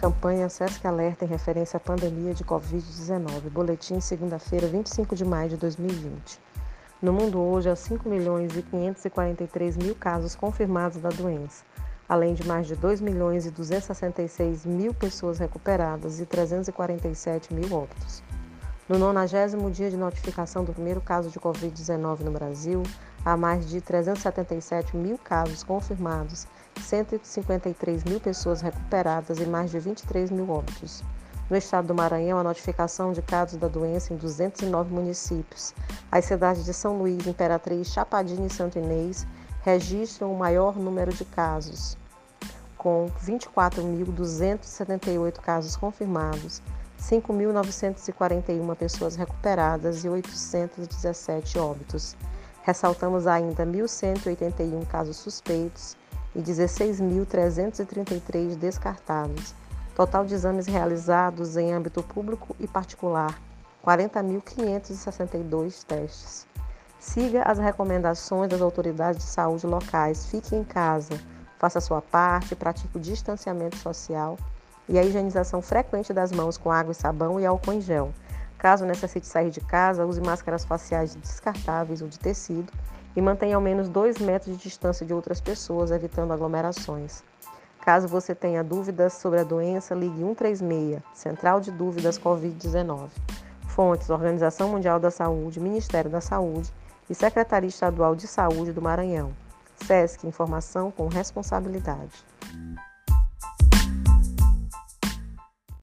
Campanha SESC Alerta em referência à pandemia de Covid-19. Boletim, segunda-feira, 25 de maio de 2020. No mundo hoje, há 5 milhões e 543 mil casos confirmados da doença, além de mais de 2 milhões e 266 mil pessoas recuperadas e 347 mil óbitos. No 90 dia de notificação do primeiro caso de Covid-19 no Brasil, há mais de 377 mil casos confirmados 153 mil pessoas recuperadas e mais de 23 mil óbitos. No estado do Maranhão, a notificação de casos da doença em 209 municípios. As cidades de São Luís, Imperatriz, Chapadinha e Santo Inês registram o maior número de casos, com 24.278 casos confirmados, 5.941 pessoas recuperadas e 817 óbitos. Ressaltamos ainda 1.181 casos suspeitos e 16.333 descartados. Total de exames realizados em âmbito público e particular, 40.562 testes. Siga as recomendações das autoridades de saúde locais, fique em casa, faça sua parte, pratique o distanciamento social e a higienização frequente das mãos com água e sabão e álcool em gel. Caso necessite sair de casa, use máscaras faciais descartáveis ou de tecido e mantenha ao menos 2 metros de distância de outras pessoas, evitando aglomerações. Caso você tenha dúvidas sobre a doença, ligue 136, Central de Dúvidas Covid-19. Fontes: Organização Mundial da Saúde, Ministério da Saúde e Secretaria Estadual de Saúde do Maranhão. SESC Informação com Responsabilidade.